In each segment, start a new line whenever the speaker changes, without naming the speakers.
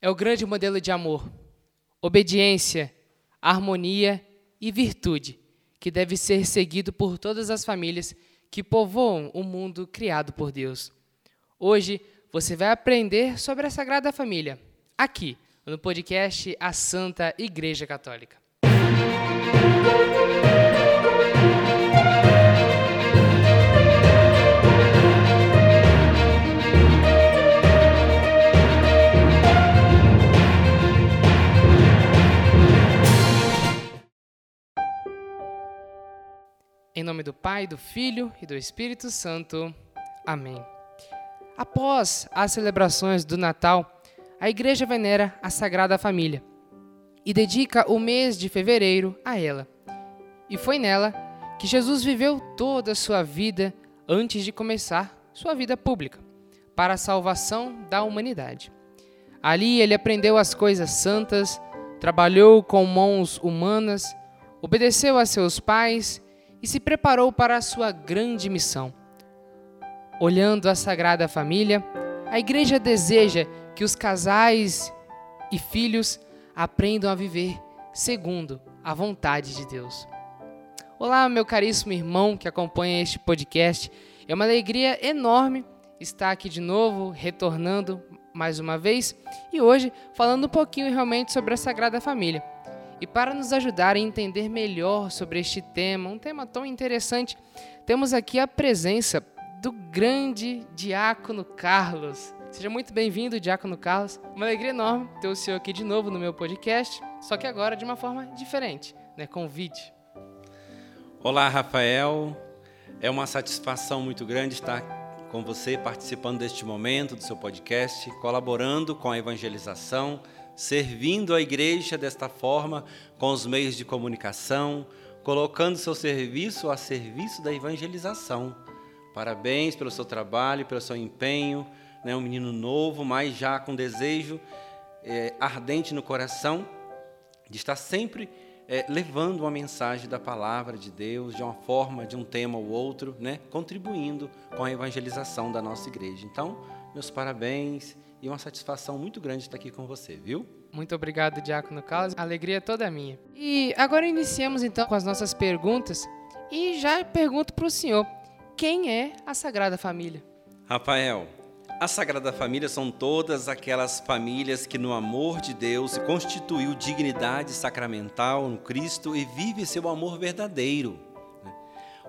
é o grande modelo de amor, obediência, harmonia e virtude que deve ser seguido por todas as famílias que povoam o mundo criado por Deus. Hoje você vai aprender sobre a Sagrada Família, aqui no podcast A Santa Igreja Católica. Em nome do Pai, do Filho e do Espírito Santo. Amém. Após as celebrações do Natal, a Igreja venera a Sagrada Família e dedica o mês de fevereiro a ela. E foi nela que Jesus viveu toda a sua vida antes de começar sua vida pública, para a salvação da humanidade. Ali ele aprendeu as coisas santas, trabalhou com mãos humanas, obedeceu a seus pais e se preparou para a sua grande missão. Olhando a Sagrada Família, a Igreja deseja que os casais e filhos aprendam a viver segundo a vontade de Deus. Olá, meu caríssimo irmão que acompanha este podcast. É uma alegria enorme estar aqui de novo, retornando mais uma vez e hoje falando um pouquinho realmente sobre a Sagrada Família. E para nos ajudar a entender melhor sobre este tema, um tema tão interessante, temos aqui a presença do grande Diácono Carlos. Seja muito bem-vindo, Diácono Carlos. Uma alegria enorme ter o senhor aqui de novo no meu podcast, só que agora de uma forma diferente, né, com vídeo.
Olá, Rafael. É uma satisfação muito grande estar com você participando deste momento do seu podcast, colaborando com a evangelização servindo a igreja desta forma, com os meios de comunicação, colocando seu serviço a serviço da evangelização. Parabéns pelo seu trabalho, pelo seu empenho. Né? Um menino novo, mas já com desejo é, ardente no coração de estar sempre é, levando uma mensagem da palavra de Deus de uma forma, de um tema ou outro, né? contribuindo com a evangelização da nossa igreja. Então, meus parabéns e uma satisfação muito grande estar aqui com você, viu?
Muito obrigado, Diácono Carlos. A alegria é toda minha. E agora iniciamos então com as nossas perguntas. E já pergunto para o senhor: quem é a Sagrada Família?
Rafael, a Sagrada Família são todas aquelas famílias que, no amor de Deus, constituiu dignidade sacramental no Cristo e vive seu amor verdadeiro. Né?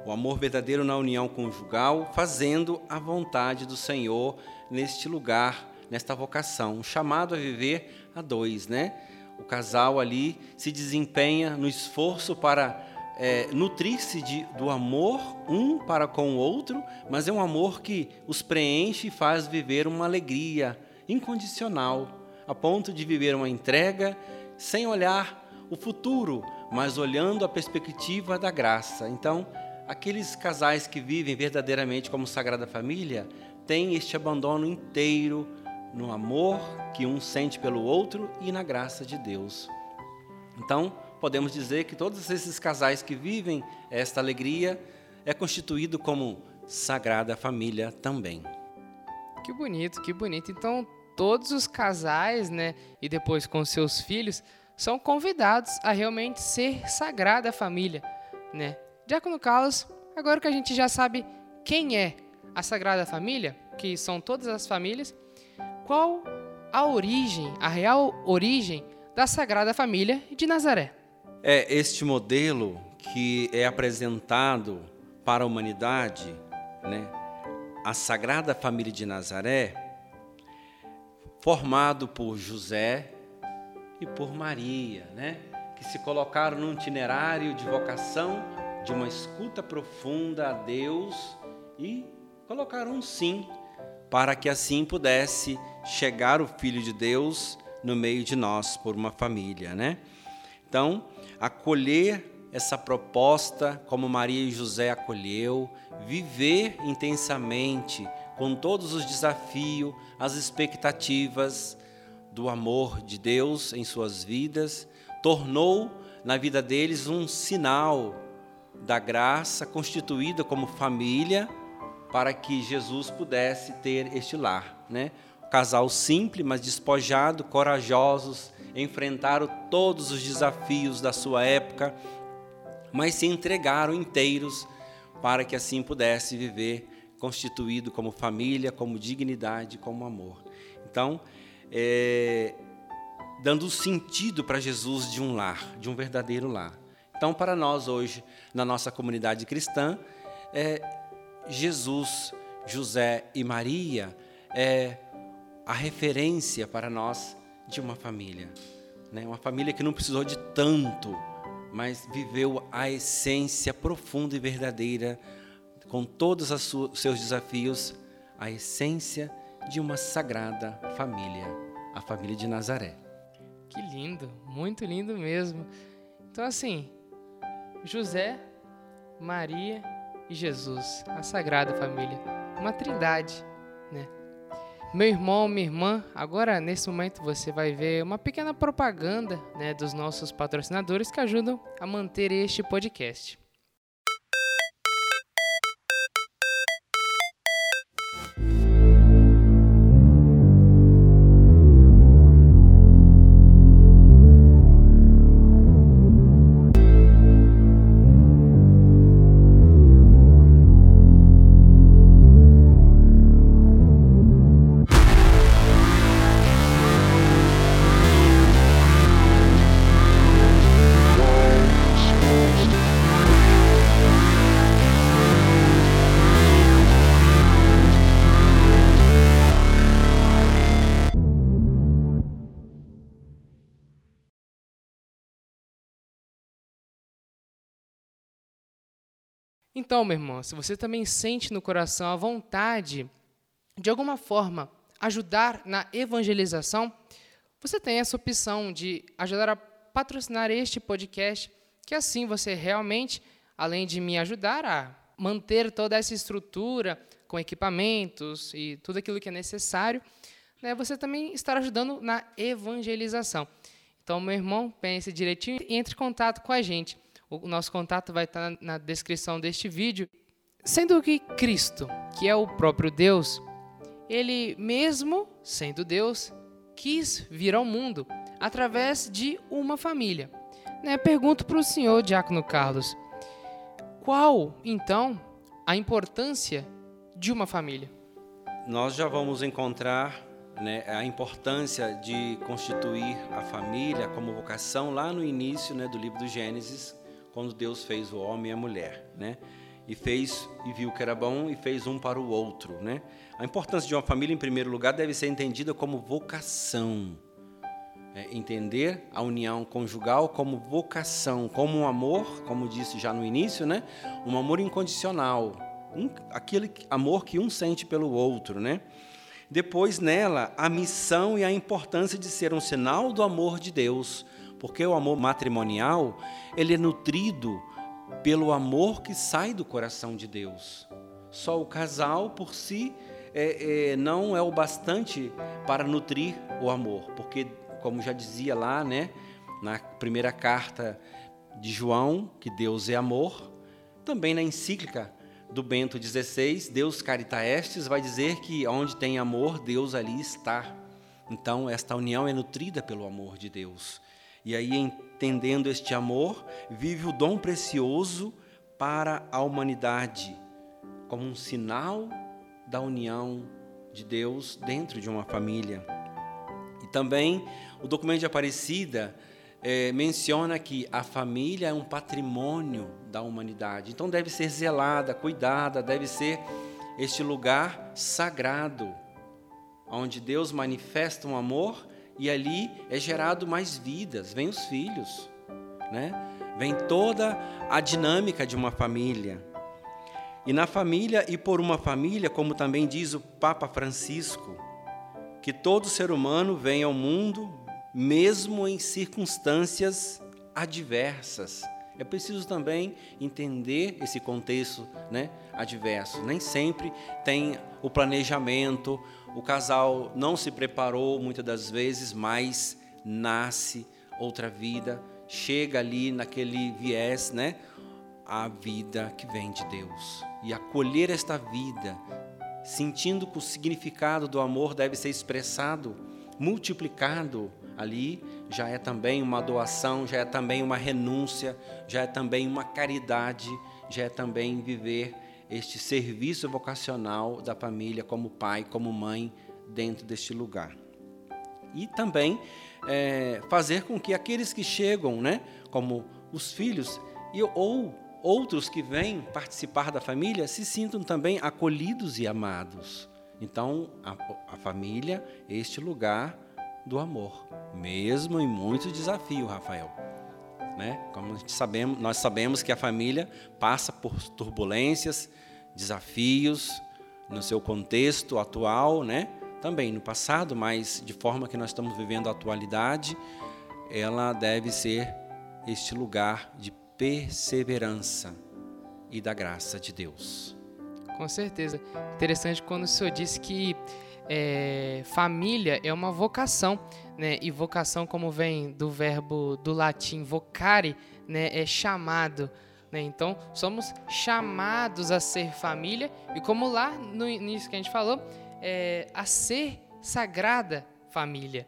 O amor verdadeiro na união conjugal, fazendo a vontade do Senhor neste lugar nesta vocação, um chamado a viver a dois, né? O casal ali se desempenha no esforço para é, nutrir-se do amor um para com o outro, mas é um amor que os preenche e faz viver uma alegria incondicional, a ponto de viver uma entrega sem olhar o futuro, mas olhando a perspectiva da graça. Então, aqueles casais que vivem verdadeiramente como Sagrada Família têm este abandono inteiro no amor que um sente pelo outro e na graça de Deus. Então, podemos dizer que todos esses casais que vivem esta alegria é constituído como sagrada família também.
Que bonito, que bonito. Então, todos os casais, né, e depois com seus filhos, são convidados a realmente ser sagrada família, né? Diácono Carlos, agora que a gente já sabe quem é a Sagrada Família, que são todas as famílias, qual a origem, a real origem da Sagrada Família de Nazaré.
É este modelo que é apresentado para a humanidade, né? A Sagrada Família de Nazaré, formado por José e por Maria, né? Que se colocaram num itinerário de vocação, de uma escuta profunda a Deus e colocaram um sim para que assim pudesse chegar o Filho de Deus no meio de nós, por uma família, né? Então, acolher essa proposta como Maria e José acolheu, viver intensamente com todos os desafios, as expectativas do amor de Deus em suas vidas, tornou na vida deles um sinal da graça constituída como família para que Jesus pudesse ter este lar, né? casal simples, mas despojado, corajosos, enfrentaram todos os desafios da sua época, mas se entregaram inteiros para que assim pudesse viver constituído como família, como dignidade, como amor. Então, é, dando sentido para Jesus de um lar, de um verdadeiro lar. Então, para nós hoje, na nossa comunidade cristã, é, Jesus, José e Maria é a referência para nós de uma família. Né? Uma família que não precisou de tanto, mas viveu a essência profunda e verdadeira, com todos os seus desafios, a essência de uma sagrada família, a família de Nazaré.
Que lindo, muito lindo mesmo. Então, assim, José, Maria e Jesus, a sagrada família, uma trindade, né? Meu irmão, minha irmã, agora nesse momento você vai ver uma pequena propaganda né, dos nossos patrocinadores que ajudam a manter este podcast. Então, meu irmão, se você também sente no coração a vontade de alguma forma ajudar na evangelização, você tem essa opção de ajudar a patrocinar este podcast, que assim você realmente, além de me ajudar a manter toda essa estrutura com equipamentos e tudo aquilo que é necessário, né, você também estará ajudando na evangelização. Então, meu irmão, pense direitinho e entre em contato com a gente. O nosso contato vai estar na descrição deste vídeo. Sendo que Cristo, que é o próprio Deus, ele mesmo sendo Deus, quis vir ao mundo através de uma família. Né? Pergunto para o senhor, Diácono Carlos, qual, então, a importância de uma família?
Nós já vamos encontrar né, a importância de constituir a família como vocação lá no início né, do livro do Gênesis, quando Deus fez o homem e a mulher, né? E fez e viu que era bom e fez um para o outro, né? A importância de uma família, em primeiro lugar, deve ser entendida como vocação. É, entender a união conjugal como vocação, como um amor, como disse já no início, né? Um amor incondicional, um, aquele amor que um sente pelo outro, né? Depois nela a missão e a importância de ser um sinal do amor de Deus, porque o amor matrimonial, ele é nutrido pelo amor que sai do coração de Deus. Só o casal por si é, é, não é o bastante para nutrir o amor, porque, como já dizia lá, né, na primeira carta de João, que Deus é amor, também na encíclica do Bento XVI, Deus Carita Estes, vai dizer que onde tem amor, Deus ali está. Então, esta união é nutrida pelo amor de Deus. E aí, entendendo este amor, vive o dom precioso para a humanidade, como um sinal da união de Deus dentro de uma família. E também o documento de Aparecida é, menciona que a família é um patrimônio da humanidade, então deve ser zelada, cuidada, deve ser este lugar sagrado, onde Deus manifesta um amor e ali é gerado mais vidas, vem os filhos, né? Vem toda a dinâmica de uma família. E na família e por uma família, como também diz o Papa Francisco, que todo ser humano vem ao mundo mesmo em circunstâncias adversas. É preciso também entender esse contexto né, adverso. Nem sempre tem o planejamento, o casal não se preparou muitas das vezes, mas nasce outra vida, chega ali naquele viés, né? A vida que vem de Deus. E acolher esta vida sentindo que o significado do amor deve ser expressado, multiplicado ali, já é também uma doação, já é também uma renúncia, já é também uma caridade, já é também viver este serviço vocacional da família como pai, como mãe dentro deste lugar. E também é, fazer com que aqueles que chegam, né, como os filhos, e, ou outros que vêm participar da família, se sintam também acolhidos e amados. Então, a, a família é este lugar do amor, mesmo em muitos desafios, Rafael. Né? Como sabemos, nós sabemos que a família passa por turbulências, desafios no seu contexto atual, né? Também no passado, mas de forma que nós estamos vivendo a atualidade, ela deve ser este lugar de perseverança e da graça de Deus.
Com certeza. Interessante quando o senhor disse que é, família é uma vocação, né? E vocação, como vem do verbo do latim vocare, né? É chamado. Né? Então, somos chamados a ser família e, como lá no início que a gente falou, é, a ser sagrada família.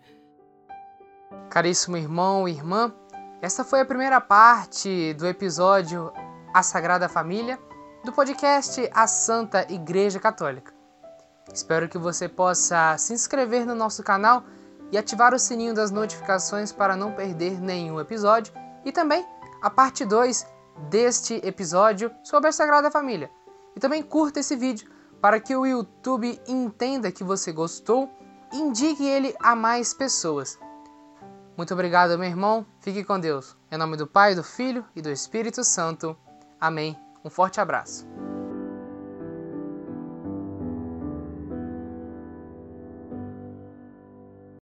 Caríssimo irmão e irmã, essa foi a primeira parte do episódio A Sagrada Família do podcast A Santa Igreja Católica. Espero que você possa se inscrever no nosso canal e ativar o sininho das notificações para não perder nenhum episódio e também a parte 2 deste episódio sobre a Sagrada Família. E também curta esse vídeo para que o YouTube entenda que você gostou e indique ele a mais pessoas. Muito obrigado, meu irmão. Fique com Deus. Em nome do Pai, do Filho e do Espírito Santo. Amém. Um forte abraço.